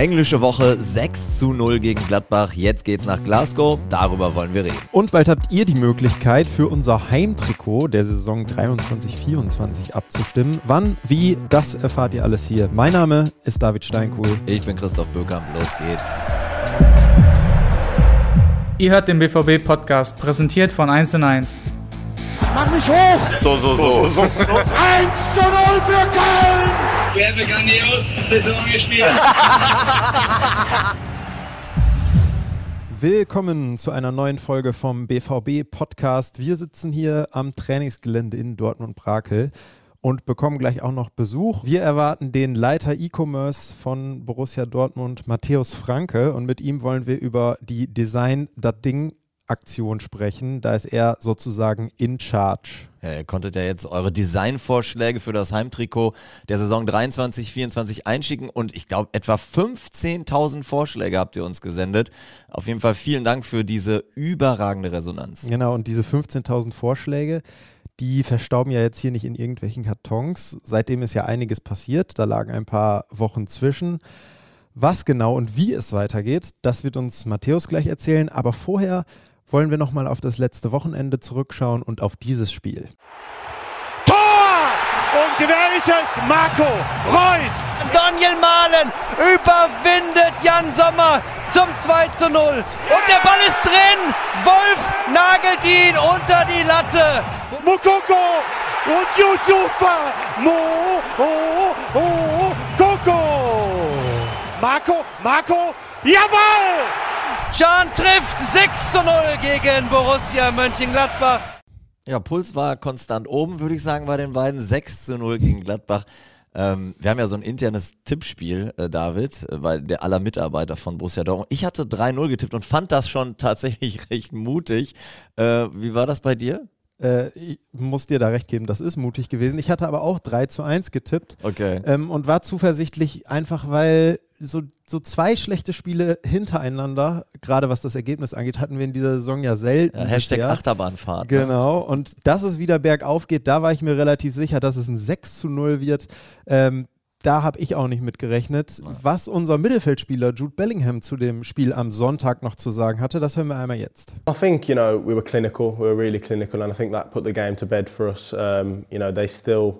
Englische Woche 6 zu 0 gegen Gladbach. Jetzt geht's nach Glasgow. Darüber wollen wir reden. Und bald habt ihr die Möglichkeit, für unser Heimtrikot der Saison 23-24 abzustimmen. Wann, wie, das erfahrt ihr alles hier. Mein Name ist David Steinkuhl. Ich bin Christoph Böckamp. Los geht's. Ihr hört den BVB-Podcast, präsentiert von 1 1. Mach mich hoch! So, so, so. so, 1 zu 0 für Köln! Eine grandios Saison gespielt. Willkommen zu einer neuen Folge vom BVB Podcast. Wir sitzen hier am Trainingsgelände in Dortmund-Brakel und bekommen gleich auch noch Besuch. Wir erwarten den Leiter E-Commerce von Borussia Dortmund, Matthäus Franke, und mit ihm wollen wir über die Design das Ding Aktion sprechen. Da ist er sozusagen in charge. Ja, ihr konntet ja jetzt eure Designvorschläge für das Heimtrikot der Saison 23, 24 einschicken und ich glaube etwa 15.000 Vorschläge habt ihr uns gesendet. Auf jeden Fall vielen Dank für diese überragende Resonanz. Genau, und diese 15.000 Vorschläge, die verstauben ja jetzt hier nicht in irgendwelchen Kartons. Seitdem ist ja einiges passiert. Da lagen ein paar Wochen zwischen. Was genau und wie es weitergeht, das wird uns Matthäus gleich erzählen. Aber vorher wollen wir nochmal auf das letzte Wochenende zurückschauen und auf dieses Spiel. Tor! Und wer ist es? Marco Reus! Daniel Mahlen überwindet Jan Sommer zum 2 zu 0. Und der Ball ist drin. Wolf nagelt ihn unter die Latte. Mukoko und Yusufa. Mo, oh, oh, Koko. Marco, Marco, jawohl! Can trifft 6 zu 0 gegen Borussia Mönchengladbach. Ja, Puls war konstant oben, würde ich sagen, bei den beiden. 6 zu 0 gegen Gladbach. Ähm, wir haben ja so ein internes Tippspiel, äh, David, äh, bei der aller Mitarbeiter von Borussia Dortmund. Ich hatte 3-0 getippt und fand das schon tatsächlich recht mutig. Äh, wie war das bei dir? Äh, ich muss dir da recht geben, das ist mutig gewesen. Ich hatte aber auch 3 zu 1 getippt. Okay. Ähm, und war zuversichtlich, einfach weil so, so zwei schlechte Spiele hintereinander, gerade was das Ergebnis angeht, hatten wir in dieser Saison ja selten. Ja, Hashtag bisher. Achterbahnfahrt. Ne? Genau. Ne? Und dass es wieder bergauf geht, da war ich mir relativ sicher, dass es ein 6 zu 0 wird. Ähm, da habe ich auch nicht mit gerechnet. Was unser Mittelfeldspieler Jude Bellingham zu dem Spiel am Sonntag noch zu sagen hatte, das hören wir einmal jetzt. I think, you know, we were clinical, we were really clinical and I think that put the game to bed for us. Um, you know, they still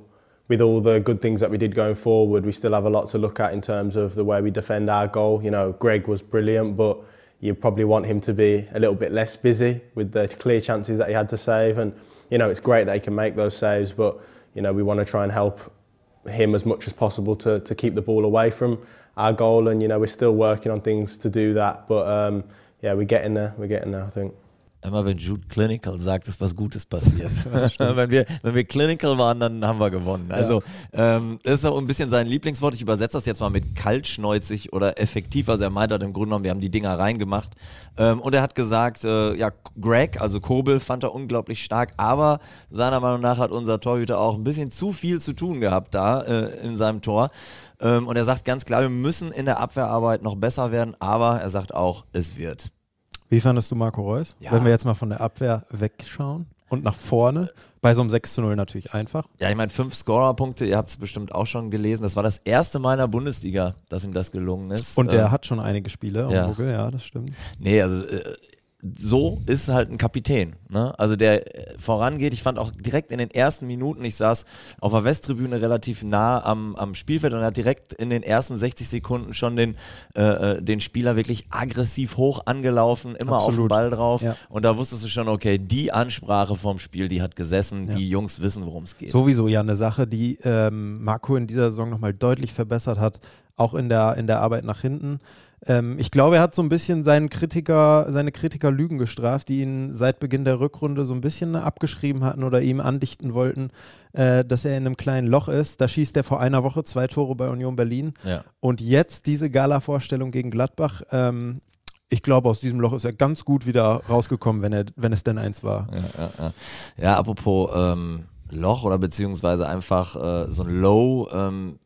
with all the good things that we did going forward, we still have a lot to look at in terms of the way we defend our goal. You know, Greg was brilliant, but you probably want him to be a little bit less busy with the clear chances that he had to save. And, you know, it's great that he can make those saves, but, you know, we want to try and help him as much as possible to, to keep the ball away from our goal. And, you know, we're still working on things to do that. But, um, yeah, we're getting there. We're getting there, I think. Immer wenn Jude Clinical sagt, ist was Gutes passiert. wenn, wir, wenn wir Clinical waren, dann haben wir gewonnen. Also ja. ähm, das ist auch ein bisschen sein Lieblingswort. Ich übersetze das jetzt mal mit kaltschneuzig oder effektiv. Also er meint halt im Grunde genommen, wir haben die Dinger reingemacht. Ähm, und er hat gesagt, äh, ja, Greg, also Kobel, fand er unglaublich stark, aber seiner Meinung nach hat unser Torhüter auch ein bisschen zu viel zu tun gehabt da äh, in seinem Tor. Ähm, und er sagt ganz klar, wir müssen in der Abwehrarbeit noch besser werden, aber er sagt auch, es wird. Wie fandest du Marco Reus? Ja. Wenn wir jetzt mal von der Abwehr wegschauen und nach vorne. Bei so einem 6 zu 0 natürlich einfach. Ja, ich meine, fünf Scorer-Punkte, ihr habt es bestimmt auch schon gelesen. Das war das erste Mal in der Bundesliga, dass ihm das gelungen ist. Und er äh, hat schon einige Spiele ja. Vogel, ja, das stimmt. Nee, also äh, so ist halt ein Kapitän. Ne? Also der äh, vorangeht. Ich fand auch direkt in den ersten Minuten, ich saß auf der Westtribüne relativ nah am, am Spielfeld und er hat direkt in den ersten 60 Sekunden schon den, äh, äh, den Spieler wirklich aggressiv hoch angelaufen, immer Absolut. auf den Ball drauf. Ja. Und da wusstest du schon, okay, die Ansprache vom Spiel, die hat gesessen, ja. die Jungs wissen, worum es geht. Sowieso ja eine Sache, die ähm, Marco in dieser Saison nochmal deutlich verbessert hat, auch in der, in der Arbeit nach hinten. Ähm, ich glaube, er hat so ein bisschen seinen Kritiker, seine Kritiker Lügen gestraft, die ihn seit Beginn der Rückrunde so ein bisschen abgeschrieben hatten oder ihm andichten wollten, äh, dass er in einem kleinen Loch ist. Da schießt er vor einer Woche zwei Tore bei Union Berlin. Ja. Und jetzt diese Gala-Vorstellung gegen Gladbach. Ähm, ich glaube, aus diesem Loch ist er ganz gut wieder rausgekommen, wenn, er, wenn es denn eins war. Ja, ja, ja. ja apropos ähm, Loch oder beziehungsweise einfach äh, so ein Low. Ähm,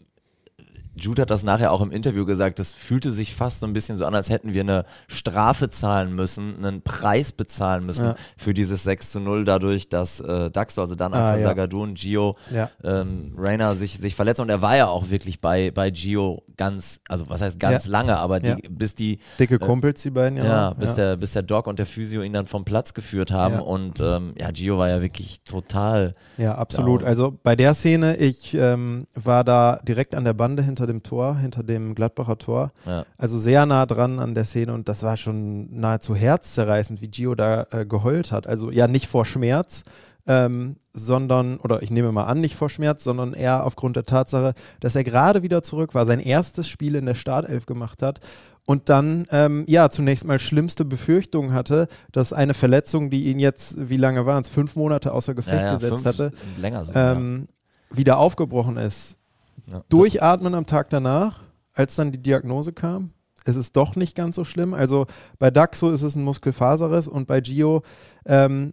Jude hat das nachher auch im Interview gesagt, das fühlte sich fast so ein bisschen so an, als hätten wir eine Strafe zahlen müssen, einen Preis bezahlen müssen Ja. für dieses 6 zu 0, dadurch, dass äh, Daxo, also dann als Ah, ja. Zagadou und Gio Ja. ähm, Rainer sich, sich verletzt und er war ja auch wirklich bei, bei Gio ganz, also was heißt ganz Ja. lange, aber die, Ja. bis die Dicke Kumpels, die beiden, ja. ja, bis, Der, bis der Doc und der Physio ihn dann vom Platz geführt haben Ja. und ähm, ja, Gio war ja wirklich total Ja, absolut. Down. Also bei der Szene, ich ähm, war da direkt an der Bande hinter dem Tor, hinter dem Gladbacher Tor. Ja. Also sehr nah dran an der Szene und das war schon nahezu herzzerreißend, wie Gio da äh, geheult hat. Also ja, nicht vor Schmerz, ähm, sondern, oder ich nehme mal an, nicht vor Schmerz, sondern eher aufgrund der Tatsache, dass er gerade wieder zurück war, sein erstes Spiel in der Startelf gemacht hat und dann ähm, ja zunächst mal schlimmste Befürchtungen hatte, dass eine Verletzung, die ihn jetzt, wie lange waren es, fünf Monate außer Gefecht ja, ja, gesetzt hatte, länger sogar. ähm, wieder aufgebrochen ist. Ja. Durchatmen am Tag danach, als dann die Diagnose kam. Es ist doch nicht ganz so schlimm. Also bei Daxo ist es ein Muskelfaserriss und bei Gio ähm,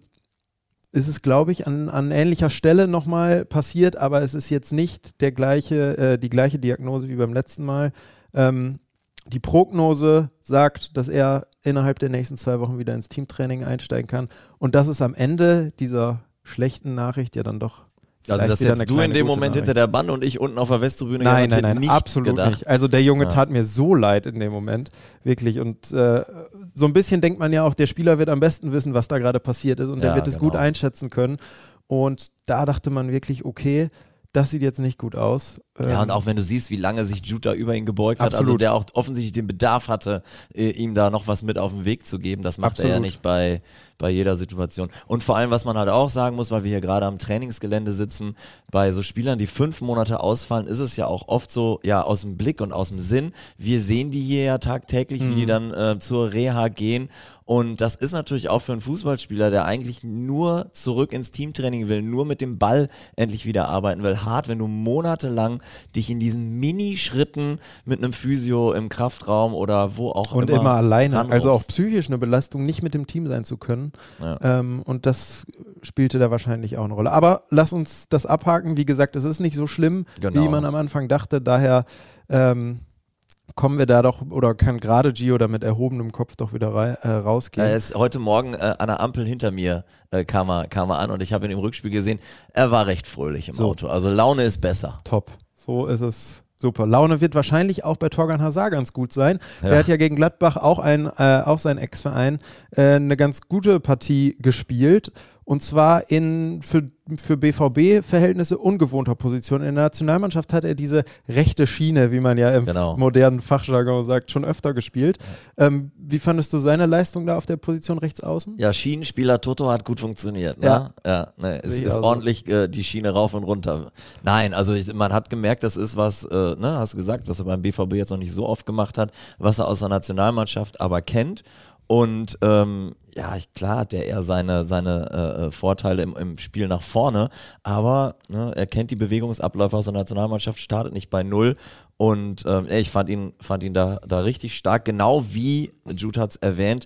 ist es, glaube ich, an, an ähnlicher Stelle nochmal passiert, aber es ist jetzt nicht der gleiche, äh, die gleiche Diagnose wie beim letzten Mal. Ähm, die Prognose sagt, dass er innerhalb der nächsten zwei Wochen wieder ins Teamtraining einsteigen kann. Und das ist am Ende dieser schlechten Nachricht ja dann doch. Also vielleicht das wieder eine jetzt du in dem Moment hinter der Bande und ich unten auf der Westtribüne Nein, nein, nein, nicht absolut gedacht. nicht. Also der Junge Ja. tat mir so leid in dem Moment, wirklich. Und äh, so ein bisschen denkt man ja auch, der Spieler wird am besten wissen, was da gerade passiert ist und der Ja, wird es gut genau. einschätzen können. Und da dachte man wirklich, okay, das sieht jetzt nicht gut aus. Ja, Ähm, und auch wenn du siehst, wie lange sich Jude da über ihn gebeugt hat, also Absolut. der auch offensichtlich den Bedarf hatte, äh, ihm da noch was mit auf den Weg zu geben, das macht er ja Absolut. nicht bei, bei jeder Situation. Und vor allem, was man halt auch sagen muss, weil wir hier gerade am Trainingsgelände sitzen, bei so Spielern, die fünf Monate ausfallen, ist es ja auch oft so, ja, aus dem Blick und aus dem Sinn. Wir sehen die hier ja tagtäglich, wie die dann äh, zur Reha gehen. Und das ist natürlich auch für einen Fußballspieler, der eigentlich nur zurück ins Teamtraining will, nur mit dem Ball endlich wieder arbeiten will, hart, wenn du monatelang dich in diesen Minischritten mit einem Physio im Kraftraum oder wo auch und immer, immer alleine. ranrobst. Also auch psychisch eine Belastung, nicht mit dem Team sein zu können. Ja. Ähm, und das spielte da wahrscheinlich auch eine Rolle. Aber lass uns das abhaken. Wie gesagt, es ist nicht so schlimm, Genau. wie man am Anfang dachte. Daher ähm, kommen wir da doch, oder kann gerade Gio da mit erhobenem Kopf doch wieder äh, rausgehen. Er ist heute Morgen äh, an der Ampel hinter mir äh, kam, er, kam er an und ich habe ihn im Rückspiel gesehen. Er war recht fröhlich im So. Auto. Also Laune ist besser. Top. So ist es. Super. Laune wird wahrscheinlich auch bei Torgan Hazard ganz gut sein. Ja. Der hat ja gegen Gladbach auch, ein, äh, auch sein Ex-Verein äh, eine ganz gute Partie gespielt. Und zwar in für, für BVB-Verhältnisse ungewohnter Position. In der Nationalmannschaft hat er diese rechte Schiene, wie man ja im Genau. modernen Fachjargon sagt, schon öfter gespielt. Ähm, wie fandest du seine Leistung da auf der Position rechts außen? Ja, Schienenspieler Toto hat gut funktioniert. Ne? Ja. ja ne, es ist auch so. ordentlich äh, die Schiene rauf und runter. Nein, also ich, man hat gemerkt, das ist was, äh, ne, hast du gesagt, was er beim BVB jetzt noch nicht so oft gemacht hat, was er aus der Nationalmannschaft aber kennt. Und ähm, ja, klar hat der eher seine, seine äh, Vorteile im, im Spiel nach vorne, aber ne, er kennt die Bewegungsabläufe aus der Nationalmannschaft, startet nicht bei Null. Und ähm, ich fand ihn, fand ihn da, da richtig stark, genau wie Jude hat's erwähnt,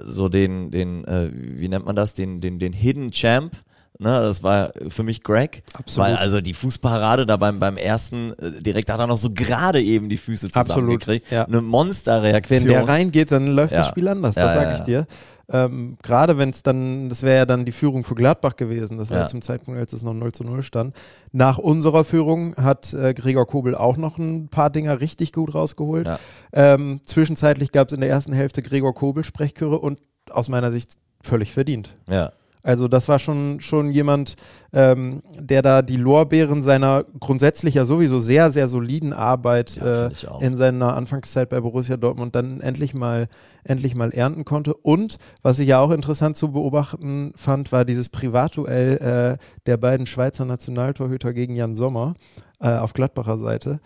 so den, den, äh, wie nennt man das, den, den, den Hidden Champ. Ne, das war für mich Greg. Absolut. Weil also die Fußparade da beim, beim ersten, äh, direkt hat er noch so gerade eben die Füße Absolut, zusammengekriegt. ja. Eine Monsterreaktion. Wenn der reingeht, dann läuft das Ja. Spiel anders, das sage ich dir. Ähm, Gerade wenn es dann, das wäre ja dann die Führung für Gladbach gewesen, das war Ja. zum Zeitpunkt, als es noch 0 zu 0 stand. Nach unserer Führung hat äh, Gregor Kobel auch noch ein paar Dinger richtig gut rausgeholt. Ja. Ähm, zwischenzeitlich gab es in der ersten Hälfte Gregor Kobel Sprechchöre und aus meiner Sicht völlig verdient. Ja. Also das war schon, schon jemand, ähm, der da die Lorbeeren seiner grundsätzlich ja sowieso sehr, sehr soliden Arbeit Ja, äh, in seiner Anfangszeit bei Borussia Dortmund dann endlich mal, endlich mal ernten konnte. Und was ich ja auch interessant zu beobachten fand, war dieses Privatduell äh, der beiden Schweizer Nationaltorhüter gegen Jan Sommer äh, auf Gladbacher Seite.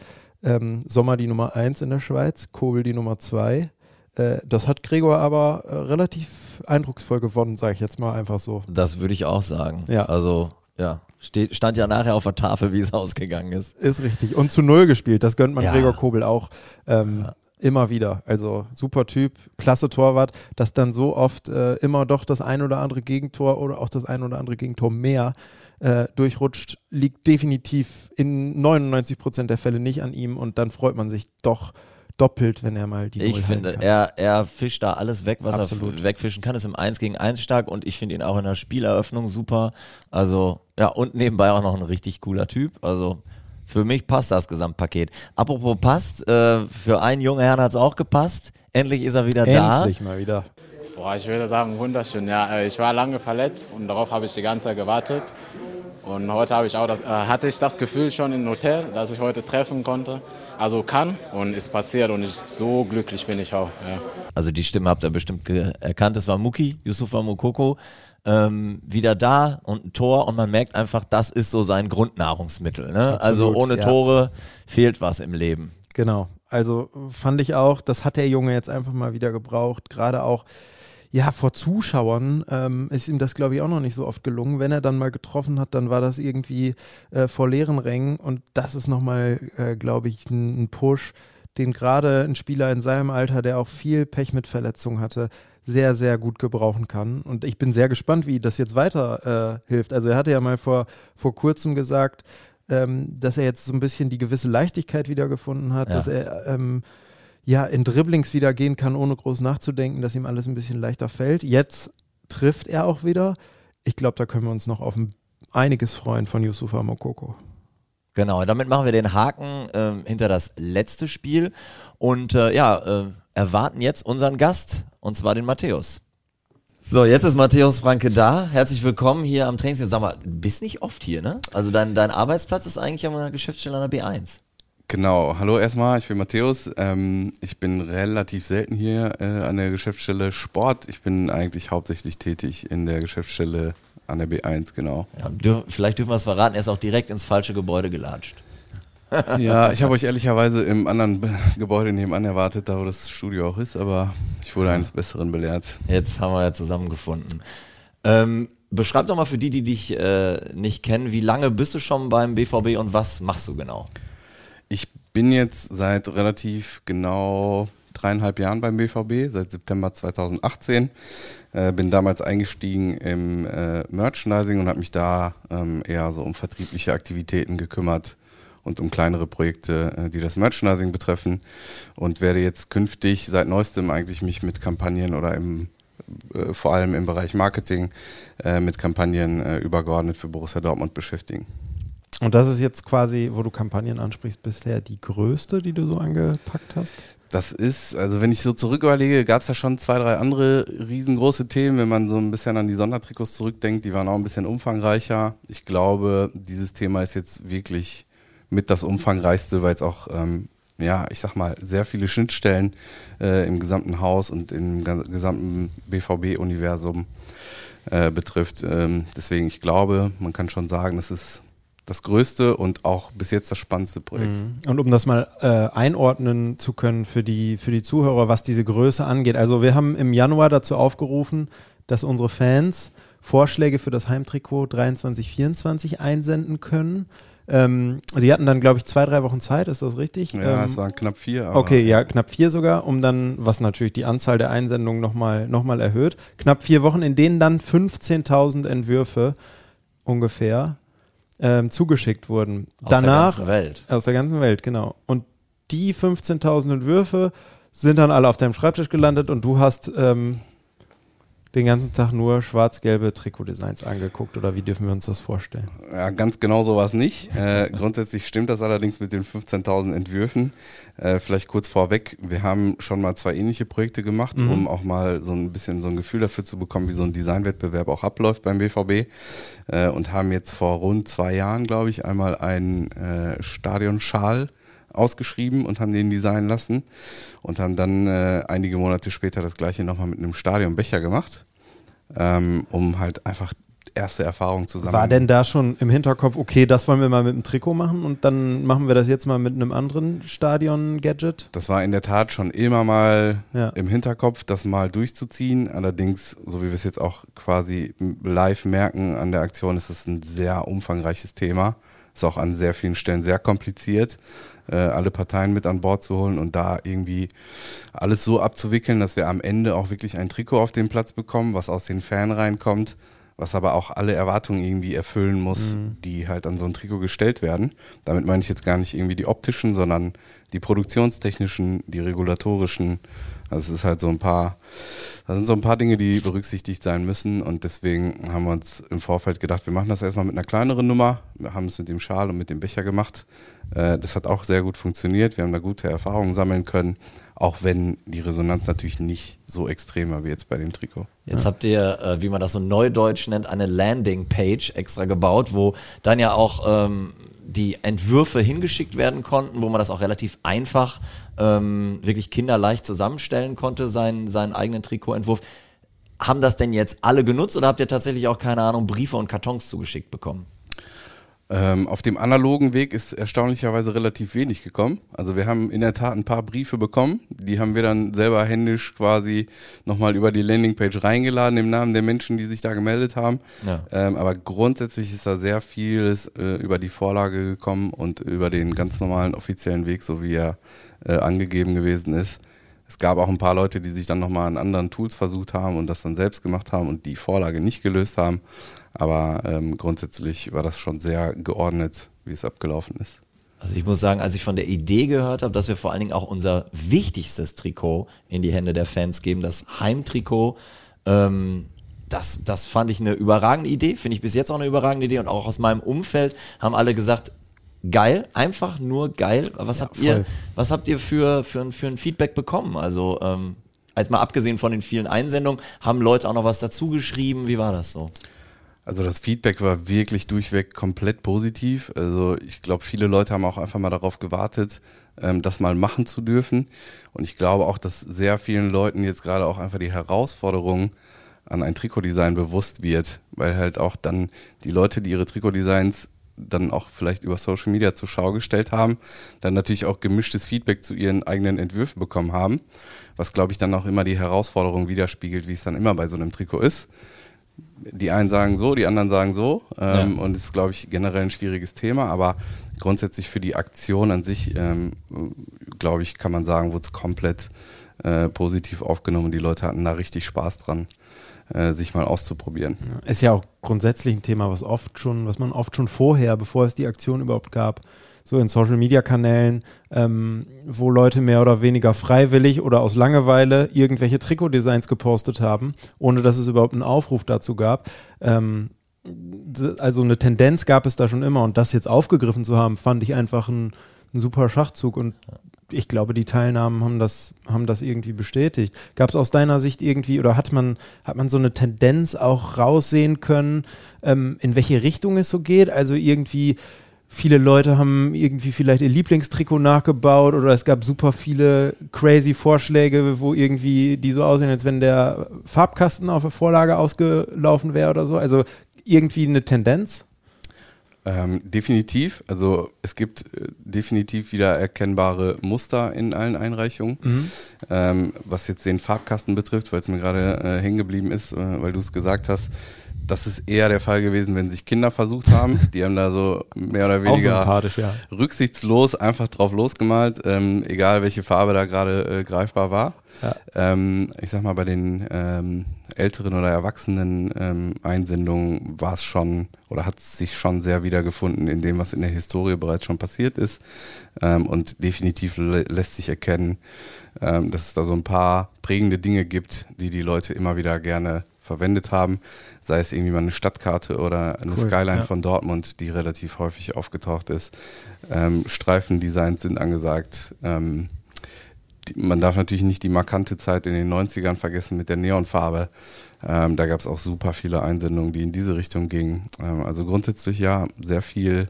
Ähm, Sommer die Nummer 1 in der Schweiz, Kobel die Nummer 2. Äh, das hat Gregor aber äh, relativ eindrucksvoll gewonnen, sage ich jetzt mal einfach so. Das würde ich auch sagen. Ja. Also, ja. Steht, stand ja nachher auf der Tafel, wie es ausgegangen ist. Ist richtig. Und zu Null gespielt. Das gönnt man Ja. Gregor Kobel auch. Ähm, Immer wieder. Also super Typ, klasse Torwart, dass dann so oft äh, immer doch das ein oder andere Gegentor oder auch das ein oder andere Gegentor mehr äh, durchrutscht, liegt definitiv in 99 Prozent der Fälle nicht an ihm und dann freut man sich doch doppelt, wenn er mal die Ich Null finde, er, er fischt da alles weg, was Absolut. er wegfischen kann, ist im 1 gegen 1 stark und ich finde ihn auch in der Spieleröffnung super. Also, ja, und nebenbei auch noch ein richtig cooler Typ. Also, für mich passt das Gesamtpaket. Apropos passt, äh, für einen jungen Herrn hat es auch gepasst. Endlich ist er wieder Endlich mal wieder. Boah, ich würde sagen, wunderschön. Ja, äh, ich war lange verletzt und darauf habe ich die ganze Zeit gewartet. Und heute habe ich auch das, äh, hatte ich das Gefühl schon im Hotel, dass ich heute treffen konnte, also kann. Und ist passiert und ich, so glücklich bin ich auch. Ja. Also, die Stimme habt ihr bestimmt erkannt. Das war Muki, Yusufa Mokoko. Ähm, wieder da und ein Tor und man merkt einfach, das ist so sein Grundnahrungsmittel. Ne? also Absolut, ohne ja. Tore fehlt was im Leben. Genau. Also fand ich auch, das hat der Junge jetzt einfach mal wieder gebraucht. Gerade auch, ja, vor Zuschauern ähm, ist ihm das, glaube ich, auch noch nicht so oft gelungen. Wenn er dann mal getroffen hat, dann war das irgendwie äh, vor leeren Rängen. Und das ist nochmal, äh, glaube ich, ein, ein Push, den gerade ein Spieler in seinem Alter, der auch viel Pech mit Verletzungen hatte, sehr, sehr gut gebrauchen kann. Und ich bin sehr gespannt, wie das jetzt weiter äh, hilft. Also er hatte ja mal vor, vor kurzem gesagt, ähm, dass er jetzt so ein bisschen die gewisse Leichtigkeit wiedergefunden hat, Ja. dass er ähm, ja in Dribblings wieder gehen kann, ohne groß nachzudenken, dass ihm alles ein bisschen leichter fällt. Jetzt trifft er auch wieder. Ich glaube, da können wir uns noch auf ein, einiges freuen von Yusufa Mokoko. Genau, damit machen wir den Haken ähm, hinter das letzte Spiel und äh, ja, äh, erwarten jetzt unseren Gast, und zwar den Matthäus. So, jetzt ist Matthäus Franke da. Herzlich willkommen hier am Trainingsplatz. Sag mal, du bist nicht oft hier, ne? Also dein, dein Arbeitsplatz ist eigentlich an einer Geschäftsstelle an der B1. Genau, hallo erstmal, ich bin Matthäus. Ähm, ich bin relativ selten hier äh, an der Geschäftsstelle Sport. Ich bin eigentlich hauptsächlich tätig in der Geschäftsstelle an der B1, genau. Ja, dür vielleicht dürfen wir es verraten, er ist auch direkt ins falsche Gebäude gelatscht. Ja, ich habe euch ehrlicherweise im anderen Gebäude nebenan erwartet, da wo das Studio auch ist, aber ich wurde eines Besseren belehrt. Jetzt haben wir ja zusammengefunden. Ähm, beschreib doch mal für die, die dich äh, nicht kennen, wie lange bist du schon beim BVB und was machst du genau? Ich bin jetzt seit relativ genau dreieinhalb Jahren beim BVB, seit September 2018. Äh, bin damals eingestiegen im äh, Merchandising und habe mich da ähm, eher so um vertriebliche Aktivitäten gekümmert und um kleinere Projekte, äh, die das Merchandising betreffen und werde jetzt künftig seit neuestem eigentlich mich mit Kampagnen oder im äh, vor allem im Bereich Marketing äh, mit Kampagnen äh, übergeordnet für Borussia Dortmund beschäftigen. Und das ist jetzt quasi, wo du Kampagnen ansprichst, bisher die größte, die du so angepackt hast? Das ist, also wenn ich so zurück überlege, gab es ja schon zwei, drei andere riesengroße Themen, wenn man so ein bisschen an die Sondertrikots zurückdenkt, die waren auch ein bisschen umfangreicher. Ich glaube, dieses Thema ist jetzt wirklich mit das umfangreichste, weil es auch, ähm, ja, ich sag mal, sehr viele Schnittstellen äh, im gesamten Haus und im gesamten BVB-Universum äh, betrifft. Ähm, deswegen, ich glaube, man kann schon sagen, es ist das größte und auch bis jetzt das spannendste Projekt. Und um das mal äh, einordnen zu können für die, für die Zuhörer, was diese Größe angeht. Also wir haben im Januar dazu aufgerufen, dass unsere Fans Vorschläge für das Heimtrikot 23-24 einsenden können. Ähm, die hatten dann, glaube ich, zwei, drei Wochen Zeit, ist das richtig? Ja, ähm, es waren knapp vier. Okay, ja, knapp vier sogar, um dann, was natürlich die Anzahl der Einsendungen nochmal noch mal erhöht. Knapp vier Wochen, in denen dann 15.000 Entwürfe ungefähr ähm, zugeschickt wurden. Aus Danach, der ganzen Welt. Aus der ganzen Welt, genau. Und die 15.000 Entwürfe sind dann alle auf deinem Schreibtisch gelandet und du hast ähm, den ganzen Tag nur schwarz-gelbe Trikotdesigns angeguckt oder wie dürfen wir uns das vorstellen? Ja, ganz genau so war es nicht. Äh, grundsätzlich stimmt das allerdings mit den 15.000 Entwürfen. Äh, vielleicht kurz vorweg, wir haben schon mal zwei ähnliche Projekte gemacht, Mhm. um auch mal so ein bisschen so ein Gefühl dafür zu bekommen, wie so ein Designwettbewerb auch abläuft beim BVB. Äh, und haben jetzt vor rund zwei Jahren, glaube ich, einmal einen äh, Stadionschal ausgeschrieben und haben den designen lassen und haben dann äh, einige Monate später das gleiche nochmal mit einem Stadionbecher gemacht, ähm, um halt einfach erste Erfahrung zusammen. War denn da schon im Hinterkopf, okay, das wollen wir mal mit dem Trikot machen und dann machen wir das jetzt mal mit einem anderen Stadion-Gadget? Das war in der Tat schon immer mal ja. im Hinterkopf, das mal durchzuziehen. Allerdings, so wie wir es jetzt auch quasi live merken an der Aktion, ist es ein sehr umfangreiches Thema. Ist auch an sehr vielen Stellen sehr kompliziert, äh, alle Parteien mit an Bord zu holen und da irgendwie alles so abzuwickeln, dass wir am Ende auch wirklich ein Trikot auf den Platz bekommen, was aus den Fan reinkommt was aber auch alle Erwartungen irgendwie erfüllen muss, mhm. die halt an so ein Trikot gestellt werden. Damit meine ich jetzt gar nicht irgendwie die optischen, sondern die produktionstechnischen, die regulatorischen. Also es ist halt so ein paar, da sind so ein paar Dinge, die berücksichtigt sein müssen und deswegen haben wir uns im Vorfeld gedacht, wir machen das erstmal mit einer kleineren Nummer. Wir haben es mit dem Schal und mit dem Becher gemacht. Äh, das hat auch sehr gut funktioniert. Wir haben da gute Erfahrungen sammeln können auch wenn die Resonanz natürlich nicht so extrem war wie jetzt bei dem Trikot. Jetzt ja. habt ihr, äh, wie man das so neudeutsch nennt, eine Landing-Page extra gebaut, wo dann ja auch ähm, die Entwürfe hingeschickt werden konnten, wo man das auch relativ einfach ähm, wirklich kinderleicht zusammenstellen konnte, seinen, seinen eigenen Trikotentwurf. Haben das denn jetzt alle genutzt oder habt ihr tatsächlich auch, keine Ahnung, Briefe und Kartons zugeschickt bekommen? Ähm, auf dem analogen Weg ist erstaunlicherweise relativ wenig gekommen. Also wir haben in der Tat ein paar Briefe bekommen. Die haben wir dann selber händisch quasi nochmal über die Landingpage reingeladen im Namen der Menschen, die sich da gemeldet haben. Ja. Ähm, aber grundsätzlich ist da sehr vieles äh, über die Vorlage gekommen und über den ganz normalen offiziellen Weg, so wie er äh, angegeben gewesen ist. Es gab auch ein paar Leute, die sich dann nochmal an anderen Tools versucht haben und das dann selbst gemacht haben und die Vorlage nicht gelöst haben. Aber ähm, grundsätzlich war das schon sehr geordnet, wie es abgelaufen ist. Also ich muss sagen, als ich von der Idee gehört habe, dass wir vor allen Dingen auch unser wichtigstes Trikot in die Hände der Fans geben, das Heimtrikot, ähm, das, das fand ich eine überragende Idee, finde ich bis jetzt auch eine überragende Idee und auch aus meinem Umfeld haben alle gesagt, geil, einfach nur geil. Was ja, habt voll. ihr, was habt ihr für, für, für ein Feedback bekommen? Also, ähm, als mal abgesehen von den vielen Einsendungen, haben Leute auch noch was dazu geschrieben? Wie war das so? Also das Feedback war wirklich durchweg komplett positiv. Also ich glaube, viele Leute haben auch einfach mal darauf gewartet, ähm, das mal machen zu dürfen. Und ich glaube auch, dass sehr vielen Leuten jetzt gerade auch einfach die Herausforderung an ein Trikotdesign bewusst wird, weil halt auch dann die Leute, die ihre Trikotdesigns dann auch vielleicht über Social Media zur Schau gestellt haben, dann natürlich auch gemischtes Feedback zu ihren eigenen Entwürfen bekommen haben, was glaube ich dann auch immer die Herausforderung widerspiegelt, wie es dann immer bei so einem Trikot ist. Die einen sagen so, die anderen sagen so ähm, ja. und es ist glaube ich generell ein schwieriges Thema, aber grundsätzlich für die Aktion an sich, ähm, glaube ich, kann man sagen, wurde es komplett äh, positiv aufgenommen. Die Leute hatten da richtig Spaß dran. Äh, sich mal auszuprobieren. Ja, ist ja auch grundsätzlich ein Thema, was oft schon, was man oft schon vorher, bevor es die Aktion überhaupt gab, so in Social Media Kanälen, ähm, wo Leute mehr oder weniger freiwillig oder aus Langeweile irgendwelche Trikotdesigns gepostet haben, ohne dass es überhaupt einen Aufruf dazu gab. Ähm, also eine Tendenz gab es da schon immer und das jetzt aufgegriffen zu haben, fand ich einfach ein, ein super Schachzug und ich glaube, die Teilnahmen haben das, haben das irgendwie bestätigt. Gab es aus deiner Sicht irgendwie oder hat man, hat man so eine Tendenz auch raussehen können, ähm, in welche Richtung es so geht? Also irgendwie, viele Leute haben irgendwie vielleicht ihr Lieblingstrikot nachgebaut oder es gab super viele crazy Vorschläge, wo irgendwie die so aussehen, als wenn der Farbkasten auf der Vorlage ausgelaufen wäre oder so. Also irgendwie eine Tendenz? Ähm, definitiv. Also es gibt äh, definitiv wieder erkennbare Muster in allen Einreichungen. Mhm. Ähm, was jetzt den Farbkasten betrifft, weil es mir gerade äh, hängen geblieben ist, äh, weil du es gesagt hast, das ist eher der Fall gewesen, wenn sich Kinder versucht haben. Die haben da so mehr oder weniger ja. rücksichtslos einfach drauf losgemalt, ähm, egal welche Farbe da gerade äh, greifbar war. Ja. Ähm, ich sag mal, bei den ähm, älteren oder erwachsenen ähm, Einsendungen war es schon oder hat es sich schon sehr wiedergefunden in dem, was in der Historie bereits schon passiert ist. Ähm, und definitiv lässt sich erkennen, ähm, dass es da so ein paar prägende Dinge gibt, die die Leute immer wieder gerne verwendet haben sei es irgendwie mal eine Stadtkarte oder eine cool, Skyline ja. von Dortmund, die relativ häufig aufgetaucht ist. Ähm, Streifendesigns sind angesagt. Ähm, die, man darf natürlich nicht die markante Zeit in den 90ern vergessen mit der Neonfarbe. Ähm, da gab es auch super viele Einsendungen, die in diese Richtung gingen. Ähm, also grundsätzlich ja, sehr viel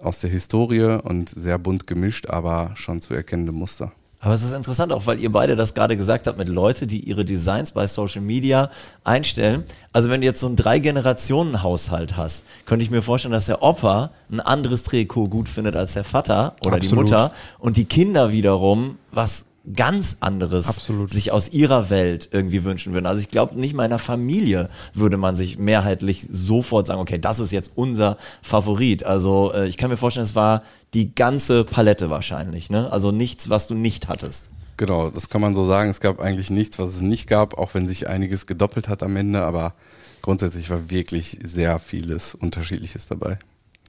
aus der Historie und sehr bunt gemischt, aber schon zu erkennende Muster. Aber es ist interessant, auch weil ihr beide das gerade gesagt habt mit Leute, die ihre Designs bei Social Media einstellen. Also wenn du jetzt so einen Drei-Generationen-Haushalt hast, könnte ich mir vorstellen, dass der Opa ein anderes Trikot gut findet als der Vater oder die Absolut. Mutter und die Kinder wiederum was ganz anderes Absolut. sich aus ihrer Welt irgendwie wünschen würden. Also ich glaube, nicht mal in einer Familie würde man sich mehrheitlich sofort sagen, okay, das ist jetzt unser Favorit. Also äh, ich kann mir vorstellen, es war die ganze Palette wahrscheinlich. Ne? Also nichts, was du nicht hattest. Genau, das kann man so sagen. Es gab eigentlich nichts, was es nicht gab, auch wenn sich einiges gedoppelt hat am Ende, aber grundsätzlich war wirklich sehr vieles Unterschiedliches dabei.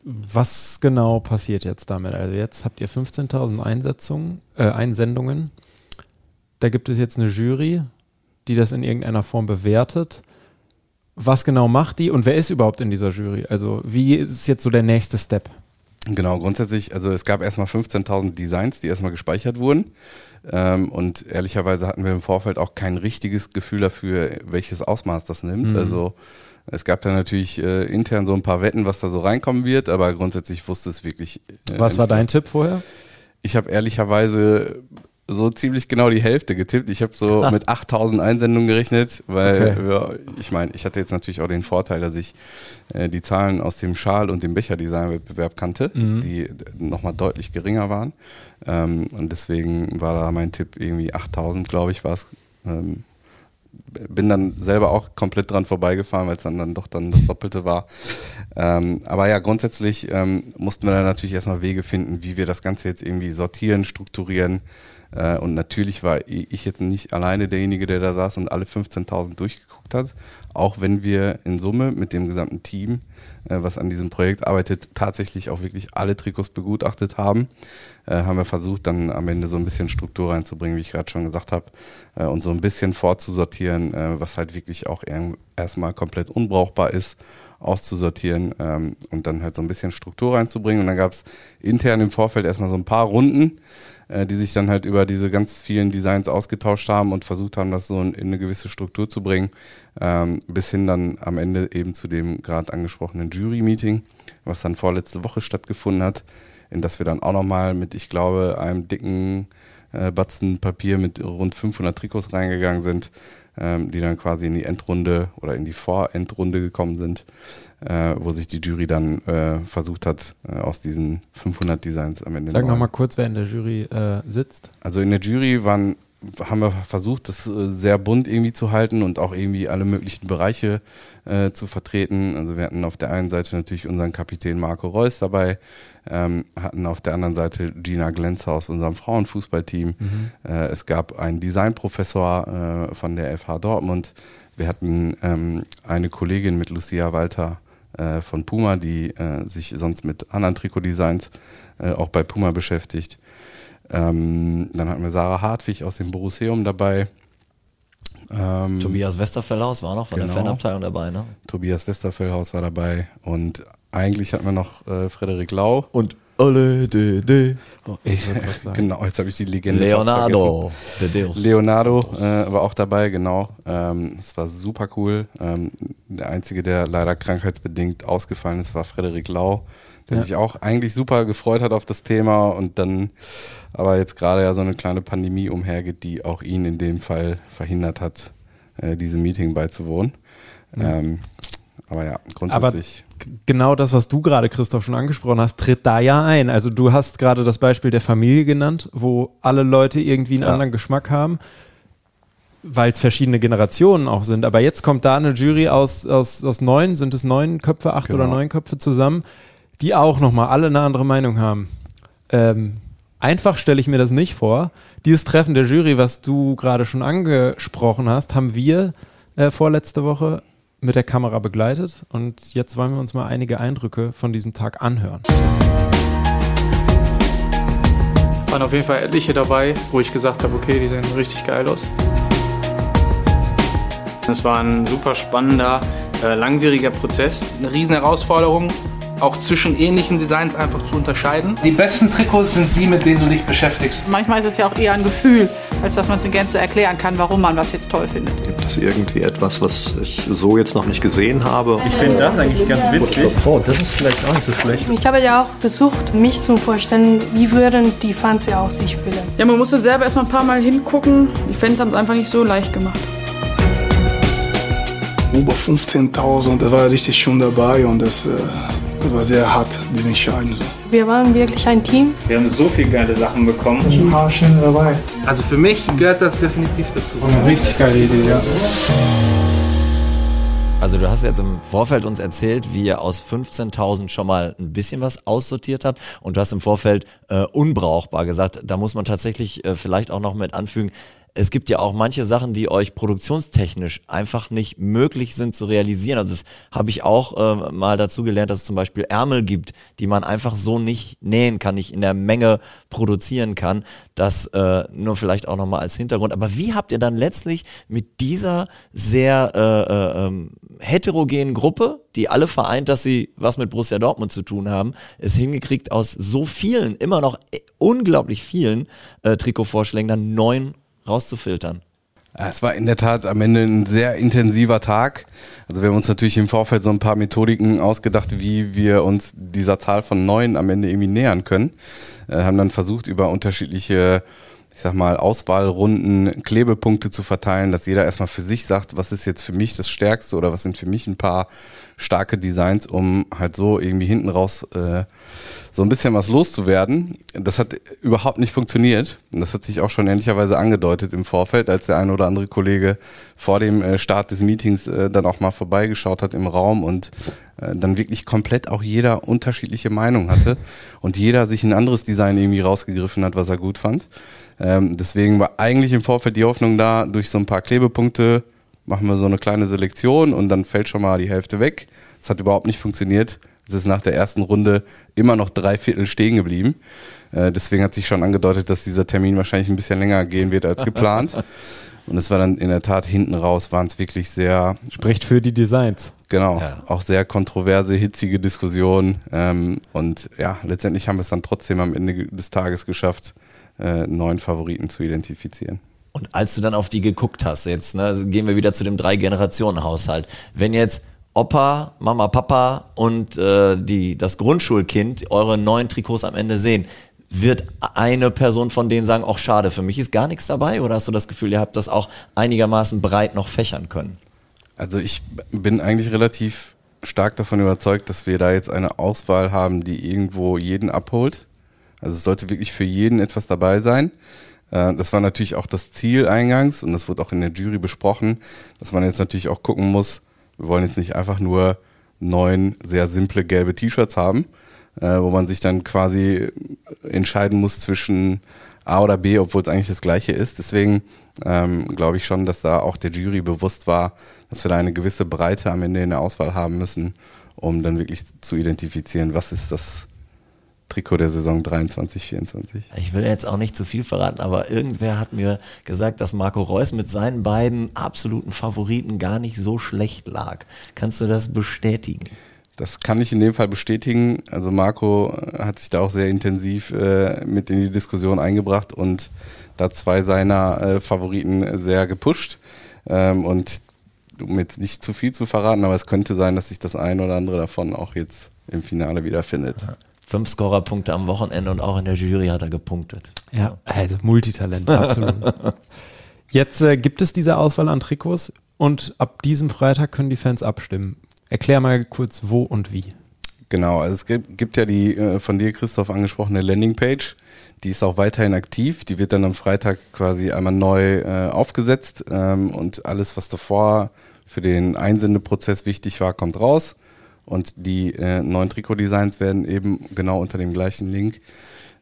Was genau passiert jetzt damit? Also jetzt habt ihr 15.000 Einsetzungen, äh, Einsendungen. Da gibt es jetzt eine Jury, die das in irgendeiner Form bewertet. Was genau macht die und wer ist überhaupt in dieser Jury? Also wie ist jetzt so der nächste Step? Genau, grundsätzlich, also es gab erstmal 15.000 Designs, die erstmal gespeichert wurden. Ähm, und ehrlicherweise hatten wir im Vorfeld auch kein richtiges Gefühl dafür, welches Ausmaß das nimmt. Mhm. Also es gab da natürlich äh, intern so ein paar Wetten, was da so reinkommen wird, aber grundsätzlich wusste es wirklich. Äh, Was war dein Tipp vorher? Ich habe ehrlicherweise so ziemlich genau die Hälfte getippt. Ich habe so mit 8000 Einsendungen gerechnet, weil Okay. wir, ich meine, ich hatte jetzt natürlich auch den Vorteil, dass ich äh, die Zahlen aus dem Schal- und dem Becherdesign-Wettbewerb kannte, Mhm. die nochmal deutlich geringer waren. Ähm, und deswegen war da mein Tipp irgendwie 8000, glaube ich, war es. Ähm, bin dann selber auch komplett dran vorbeigefahren, weil es dann, dann doch dann das Doppelte war. Ähm, aber ja, grundsätzlich ähm, mussten wir dann natürlich erstmal Wege finden, wie wir das Ganze jetzt irgendwie sortieren, strukturieren. Äh, und natürlich war ich jetzt nicht alleine derjenige, der da saß und alle 15.000 durchgeguckt hat. Auch wenn wir in Summe mit dem gesamten Team, äh, was an diesem Projekt arbeitet, tatsächlich auch wirklich alle Trikots begutachtet haben, äh, haben wir versucht, dann am Ende so ein bisschen Struktur reinzubringen, wie ich gerade schon gesagt habe, äh, und so ein bisschen vorzusortieren, äh, was halt wirklich auch eher- erstmal komplett unbrauchbar ist, auszusortieren ähm, und dann halt so ein bisschen Struktur reinzubringen. Und dann gab es intern im Vorfeld erstmal so ein paar Runden, äh, die sich dann halt über diese ganz vielen Designs ausgetauscht haben und versucht haben, das so in, in eine gewisse Struktur zu bringen, ähm, bis hin dann am Ende eben zu dem gerade angesprochenen Jury-Meeting, was dann vorletzte Woche stattgefunden hat, in das wir dann auch nochmal mit, ich glaube, einem dicken äh, Batzen Papier mit rund 500 Trikots reingegangen sind, ähm, die dann quasi in die Endrunde oder in die Vorendrunde gekommen sind, äh, wo sich die Jury dann äh, versucht hat, äh, aus diesen 500 Designs am Ende Sag nochmal kurz, wer in der Jury äh, sitzt. also in der Jury waren, haben wir versucht, das äh, sehr bunt irgendwie zu halten und auch irgendwie alle möglichen Bereiche äh, zu vertreten. Also wir hatten auf der einen Seite natürlich unseren Kapitän Marco Reus dabei, ähm, hatten auf der anderen Seite Gina Glenzer aus unserem Frauenfußballteam. Mhm. Äh, es gab einen Designprofessor äh, von der FH Dortmund. Wir hatten ähm, eine Kollegin mit Lucia Walter äh, von Puma, die äh, sich sonst mit anderen Trikotdesigns auch bei Puma beschäftigt. Ähm, dann hatten wir Sarah Hartwig aus dem Borusseum dabei. Ähm, Tobias Westerfellhaus war noch von der Genau. Fanabteilung dabei, ne? Tobias Westerfellhaus war dabei und eigentlich hatten wir noch äh, Frederik Lau. Und Ole de de. Ich grad sagen. Genau, jetzt habe ich die Legende. Leonardo de. Deus. Leonardo äh, war auch dabei, genau. Ähm, Es war super cool. Ähm, der einzige, der leider krankheitsbedingt ausgefallen ist, war Frederik Lau, der Ja. sich auch eigentlich super gefreut hat auf das Thema und dann aber jetzt gerade ja so eine kleine Pandemie umhergeht, die auch ihn in dem Fall verhindert hat, äh, diesem Meeting beizuwohnen. Ähm, aber ja, grundsätzlich. G- Genau das, was du gerade, Christoph, schon angesprochen hast, tritt da ja ein. Also du hast gerade das Beispiel der Familie genannt, wo alle Leute irgendwie einen Ja. anderen Geschmack haben, weil es verschiedene Generationen auch sind. Aber jetzt kommt da eine Jury aus, aus, aus neun, sind es neun Köpfe, acht Genau. oder neun Köpfe zusammen, die auch nochmal alle eine andere Meinung haben. Ähm, einfach stelle ich mir das nicht vor. Dieses Treffen der Jury, was du gerade schon angesprochen hast, haben wir äh, vorletzte Woche mit der Kamera begleitet und jetzt wollen wir uns mal einige Eindrücke von diesem Tag anhören. Waren auf jeden Fall etliche dabei, wo ich gesagt habe, okay, die sehen richtig geil aus. Es war ein super spannender, äh, langwieriger Prozess, eine riesen Herausforderung. Auch zwischen ähnlichen Designs einfach zu unterscheiden. Die besten Trikots sind die, mit denen du dich beschäftigst. Manchmal ist es ja auch eher ein Gefühl, als dass man es in Gänze erklären kann, warum man was jetzt toll findet. Gibt es irgendwie etwas, was ich so jetzt noch nicht gesehen habe? Ich finde das eigentlich ganz witzig. Oh, das ist vielleicht auch nicht so schlecht. Ich habe ja auch versucht, mich zu vorstellen, wie würden die Fans ja auch sich fühlen. Ja, man musste selber erstmal ein paar Mal hingucken. Die Fans haben es einfach nicht so leicht gemacht. Über 15.000, das war richtig schon dabei und das, äh, das war sehr hart, diese Entscheidung. Wir waren wirklich ein Team. Wir haben so viele geile Sachen bekommen. Ein paar schöne dabei. Also für mich gehört das definitiv dazu. Eine richtig geile Idee, ja. Also du hast jetzt im Vorfeld uns erzählt, wie ihr aus 15.000 schon mal ein bisschen was aussortiert habt und du hast im Vorfeld äh, unbrauchbar gesagt. Da muss man tatsächlich äh, vielleicht auch noch mit anfügen, es gibt ja auch manche Sachen, die euch produktionstechnisch einfach nicht möglich sind zu realisieren. Also das habe ich auch äh, mal dazu gelernt, dass es zum Beispiel Ärmel gibt, die man einfach so nicht nähen kann, nicht in der Menge produzieren kann. Das äh, nur vielleicht auch nochmal als Hintergrund. Aber wie habt ihr dann letztlich mit dieser sehr äh, äh, ähm, heterogenen Gruppe, die alle vereint, dass sie was mit Borussia Dortmund zu tun haben, es hingekriegt, aus so vielen, immer noch äh, unglaublich vielen äh, Trikotvorschlägen dann neun rauszufiltern. Es war in der Tat am Ende ein sehr intensiver Tag. Also wir haben uns natürlich im Vorfeld so ein paar Methodiken ausgedacht, wie wir uns dieser Zahl von neun am Ende irgendwie nähern können. Äh, haben dann versucht, über unterschiedliche, ich sag mal, Auswahlrunden Klebepunkte zu verteilen, dass jeder erstmal für sich sagt, was ist jetzt für mich das Stärkste oder was sind für mich ein paar starke Designs, um halt so irgendwie hinten raus äh, so ein bisschen was loszuwerden. Das hat überhaupt nicht funktioniert. Das hat sich auch schon ehrlicherweise angedeutet im Vorfeld, als der ein oder andere Kollege vor dem äh, Start des Meetings äh, dann auch mal vorbeigeschaut hat im Raum und äh, dann wirklich komplett auch jeder unterschiedliche Meinung hatte und jeder sich ein anderes Design irgendwie rausgegriffen hat, was er gut fand. Ähm, deswegen war eigentlich im Vorfeld die Hoffnung da, durch so ein paar Klebepunkte machen wir so eine kleine Selektion und dann fällt schon mal die Hälfte weg. Das hat überhaupt nicht funktioniert. Es ist nach der ersten Runde immer noch drei Viertel stehen geblieben. Äh, deswegen hat sich schon angedeutet, dass dieser Termin wahrscheinlich ein bisschen länger gehen wird als geplant. Und es war dann in der Tat hinten raus, waren es wirklich sehr. Spricht für die Designs. Genau, ja. auch sehr kontroverse, hitzige Diskussionen. Ähm, und ja, letztendlich haben wir es dann trotzdem am Ende des Tages geschafft, äh, neuen Favoriten zu identifizieren. Und als du dann auf die geguckt hast, jetzt ne, gehen wir wieder zu dem Drei-Generationen-Haushalt. Wenn jetzt Opa, Mama, Papa und äh, die, das Grundschulkind eure neuen Trikots am Ende sehen, wird eine Person von denen sagen, auch schade, für mich ist gar nichts dabei? Oder hast du das Gefühl, ihr habt das auch einigermaßen breit noch fächern können? Also ich bin eigentlich relativ stark davon überzeugt, dass wir da jetzt eine Auswahl haben, die irgendwo jeden abholt. Also es sollte wirklich für jeden etwas dabei sein. Äh, das war natürlich auch das Ziel eingangs und das wurde auch in der Jury besprochen, dass man jetzt natürlich auch gucken muss, wir wollen jetzt nicht einfach nur neun sehr simple gelbe T-Shirts haben, äh, wo man sich dann quasi entscheiden muss zwischen A oder B, obwohl es eigentlich das gleiche ist. Deswegen ähm, glaube ich schon, dass da auch der Jury bewusst war, dass wir da eine gewisse Breite am Ende in der Auswahl haben müssen, um dann wirklich zu identifizieren, was ist das Trikot der Saison 23, 24. Ich will jetzt auch nicht zu viel verraten, aber irgendwer hat mir gesagt, dass Marco Reus mit seinen beiden absoluten Favoriten gar nicht so schlecht lag. Kannst du das bestätigen? Das kann ich in dem Fall bestätigen. Also Marco hat sich da auch sehr intensiv äh, mit in die Diskussion eingebracht und da zwei seiner äh, Favoriten sehr gepusht. Ähm, und um jetzt nicht zu viel zu verraten, aber es könnte sein, dass sich das ein oder andere davon auch jetzt im Finale wiederfindet. Fünf Scorerpunkte am Wochenende und auch in der Jury hat er gepunktet. Ja, also Multitalent, absolut. Jetzt äh, gibt es diese Auswahl an Trikots und ab diesem Freitag können die Fans abstimmen. Erklär mal kurz, wo und wie. Genau, also es gibt, gibt ja die äh, von dir, Christoph, angesprochene Landingpage. Die ist auch weiterhin aktiv. Die wird dann am Freitag quasi einmal neu äh, aufgesetzt ähm, und alles, was davor für den Einsendeprozess wichtig war, kommt raus. Und die äh, neuen Trikotdesigns werden eben genau unter dem gleichen Link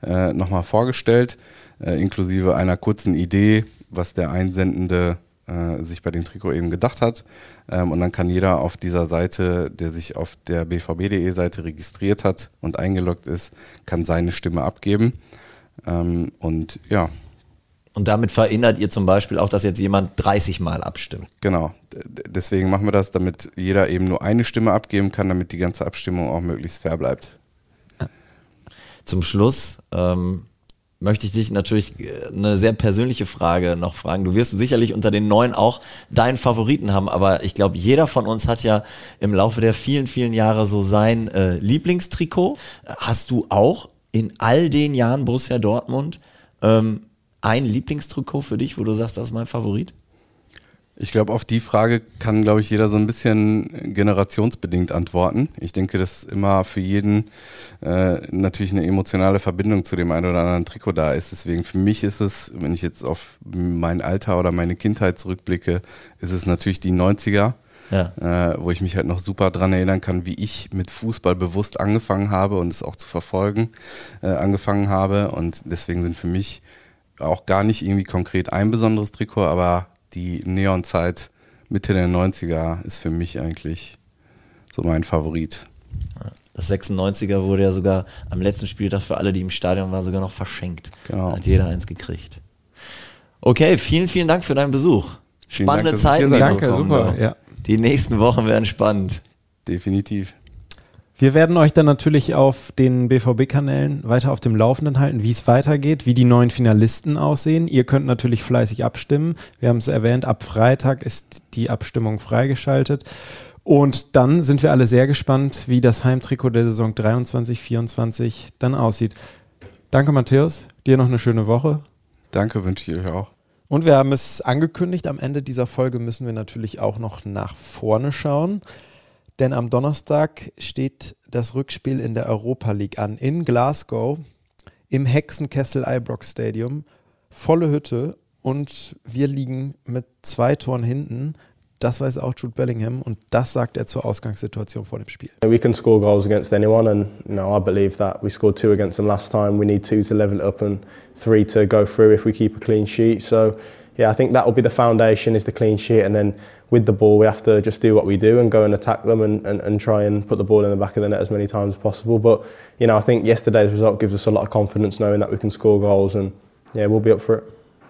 äh, nochmal vorgestellt, äh, inklusive einer kurzen Idee, was der Einsendende äh, sich bei dem Trikot eben gedacht hat. Ähm, und dann kann jeder auf dieser Seite, der sich auf der bvb.de Seite registriert hat und eingeloggt ist, kann seine Stimme abgeben. Ähm, und ja, Und damit verhindert ihr zum Beispiel auch, dass jetzt jemand 30 Mal abstimmt. Genau. Deswegen machen wir das, damit jeder eben nur eine Stimme abgeben kann, damit die ganze Abstimmung auch möglichst fair bleibt. Zum Schluss ähm, möchte ich dich natürlich äh, eine sehr persönliche Frage noch fragen. Du wirst sicherlich unter den neuen auch deinen Favoriten haben, aber ich glaube, jeder von uns hat ja im Laufe der vielen, vielen Jahre so sein äh, Lieblingstrikot. Hast du auch in all den Jahren Borussia Dortmund ähm, ein Lieblingstrikot für dich, wo du sagst, das ist mein Favorit? Ich glaube, auf die Frage kann, glaube ich, jeder so ein bisschen generationsbedingt antworten. Ich denke, dass immer für jeden äh, natürlich eine emotionale Verbindung zu dem einen oder anderen Trikot da ist. Deswegen für mich ist es, wenn ich jetzt auf mein Alter oder meine Kindheit zurückblicke, ist es natürlich die 90er. Ja. Äh, wo ich mich halt noch super dran erinnern kann, wie ich mit Fußball bewusst angefangen habe und es auch zu verfolgen äh, angefangen habe. Und deswegen sind für mich auch gar nicht irgendwie konkret ein besonderes Trikot, aber die Neon-Zeit Mitte der 90er ist für mich eigentlich so mein Favorit. Das 96er wurde ja sogar am letzten Spieltag für alle, die im Stadion waren, sogar noch verschenkt. Genau. Hat jeder eins gekriegt. Okay, vielen, vielen Dank für deinen Besuch. Spannende Dank, Zeiten. Danke, super. Ja. Die nächsten Wochen werden spannend. Definitiv. Wir werden euch dann natürlich auf den BVB-Kanälen weiter auf dem Laufenden halten, wie es weitergeht, wie die neuen Finalisten aussehen. Ihr könnt natürlich fleißig abstimmen. Wir haben es erwähnt, ab Freitag ist die Abstimmung freigeschaltet. Und dann sind wir alle sehr gespannt, wie das Heimtrikot der Saison 23-24 dann aussieht. Danke, Matthäus. Dir noch eine schöne Woche. Danke, wünsche ich euch auch. Und wir haben es angekündigt, am Ende dieser Folge müssen wir natürlich auch noch nach vorne schauen. Denn am Donnerstag steht das Rückspiel in der Europa League an in Glasgow im Hexenkessel Ibrox Stadium. Volle Hütte und wir liegen mit zwei Toren hinten. Das weiß auch Jude Bellingham und das sagt er zur Ausgangssituation vor dem Spiel. We can score goals against anyone and you know, I believe that we scored two against them last time. We need two to level it up and three to go through if we keep a clean sheet. So yeah, I think that will be the foundation is the clean sheet and then with the ball we have to just do what we do and go and attack them and, and, and try and put the ball in the back of the net as many times as possible. But you know, I think yesterday's result gives us a lot of confidence knowing that we can score goals and yeah, we'll be up for it.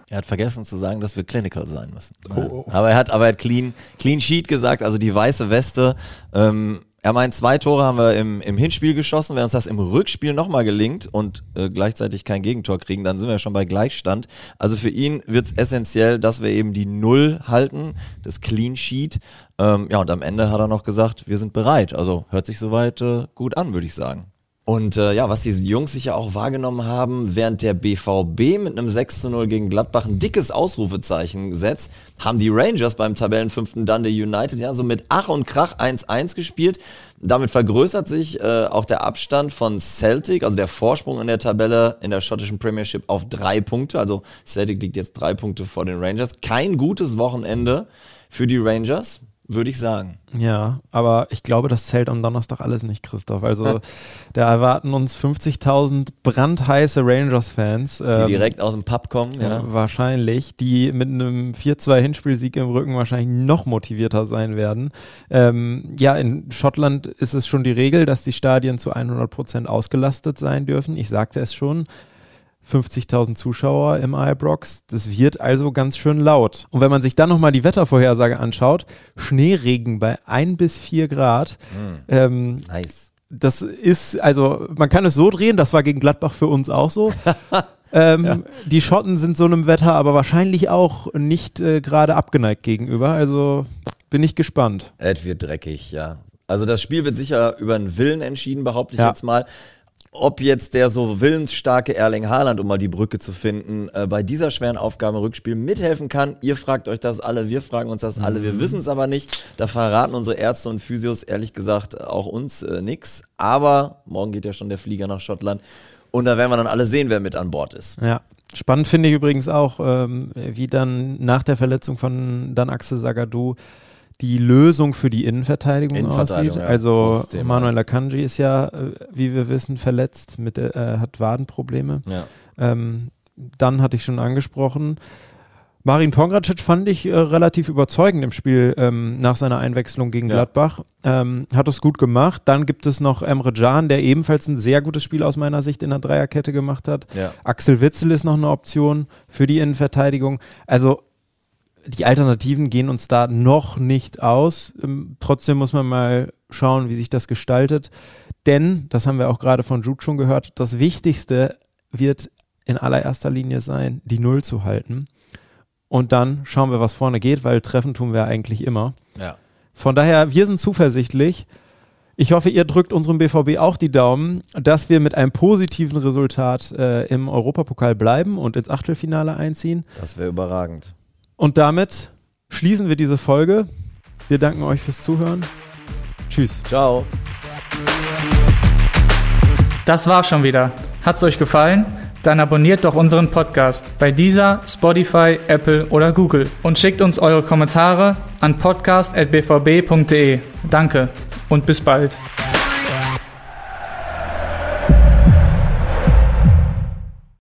Er hat vergessen zu sagen, dass wir clinical sein müssen. Oh. Aber er hat, aber er hat clean, clean Sheet gesagt, also die weiße Weste. Ähm, er meint, zwei Tore haben wir im, im Hinspiel geschossen. Wenn uns das im Rückspiel nochmal gelingt und äh, gleichzeitig kein Gegentor kriegen, dann sind wir schon bei Gleichstand. Also für ihn wird es essentiell, dass wir eben die Null halten, das Clean Sheet. Ähm, ja, und am Ende hat er noch gesagt, wir sind bereit. Also hört sich soweit äh, gut an, würde ich sagen. Und äh, ja, was diese Jungs sicher auch wahrgenommen haben, während der BVB mit einem 6 zu 0 gegen Gladbach ein dickes Ausrufezeichen gesetzt, haben die Rangers beim Tabellenfünften Dundee United ja so mit Ach und Krach 1-1 gespielt. Damit vergrößert sich äh, auch der Abstand von Celtic, also der Vorsprung in der Tabelle in der schottischen Premiership auf drei Punkte. Also Celtic liegt jetzt drei Punkte vor den Rangers. Kein gutes Wochenende für die Rangers würde ich sagen. Ja, aber ich glaube, das zählt am Donnerstag alles nicht, Christoph. Also da erwarten uns 50.000 brandheiße Rangers-Fans. Die ähm, direkt aus dem Pub kommen, ja. Wahrscheinlich, die mit einem 4-2-Hinspielsieg im Rücken wahrscheinlich noch motivierter sein werden. Ähm, ja, in Schottland ist es schon die Regel, dass die Stadien zu 100 Prozent ausgelastet sein dürfen. Ich sagte es schon. 50.000 Zuschauer im Ibrox. Das wird also ganz schön laut. Und wenn man sich dann nochmal die Wettervorhersage anschaut, Schneeregen bei 1 bis 4 Grad. Mm. Ähm, nice. Das ist, also man kann es so drehen, das war gegen Gladbach für uns auch so. ähm, ja. Die Schotten sind so einem Wetter aber wahrscheinlich auch nicht äh, gerade abgeneigt gegenüber. Also bin ich gespannt. Es wird dreckig, ja. Also das Spiel wird sicher über einen Willen entschieden, behaupte ich ja. jetzt mal ob jetzt der so willensstarke Erling Haaland, um mal die Brücke zu finden, äh, bei dieser schweren Aufgabe im Rückspiel mithelfen kann. Ihr fragt euch das alle, wir fragen uns das alle, wir mhm. wissen es aber nicht. Da verraten unsere Ärzte und Physios ehrlich gesagt auch uns äh, nichts. Aber morgen geht ja schon der Flieger nach Schottland und da werden wir dann alle sehen, wer mit an Bord ist. Ja. Spannend finde ich übrigens auch, ähm, wie dann nach der Verletzung von Dan Axel Sagadou die Lösung für die Innenverteidigung, Innenverteidigung aussieht. Ja, also Manuel Akanji ist ja, äh, wie wir wissen, verletzt, mit, äh, hat Wadenprobleme. Ja. Ähm, dann hatte ich schon angesprochen. Marin Pongracic fand ich äh, relativ überzeugend im Spiel ähm, nach seiner Einwechslung gegen Ja. Gladbach. Ähm, hat es gut gemacht. Dann gibt es noch Emre Can, der ebenfalls ein sehr gutes Spiel aus meiner Sicht in der Dreierkette gemacht hat. Ja. Axel Witzel ist noch eine Option für die Innenverteidigung. Also die Alternativen gehen uns da noch nicht aus. Ähm, trotzdem muss man mal schauen, wie sich das gestaltet. Denn, das haben wir auch gerade von Jude schon gehört, das Wichtigste wird in allererster Linie sein, die Null zu halten. Und dann schauen wir, was vorne geht, weil treffen tun wir eigentlich immer. Ja. Von daher, wir sind zuversichtlich. Ich hoffe, ihr drückt unserem BVB auch die Daumen, dass wir mit einem positiven Resultat äh, im Europapokal bleiben und ins Achtelfinale einziehen. Das wäre überragend. Und damit schließen wir diese Folge. Wir danken euch fürs Zuhören. Tschüss. Ciao. Das war's schon wieder. Hat's euch gefallen? Dann abonniert doch unseren Podcast bei dieser, Spotify, Apple oder Google und schickt uns eure Kommentare an podcast.bvb.de. Danke und bis bald.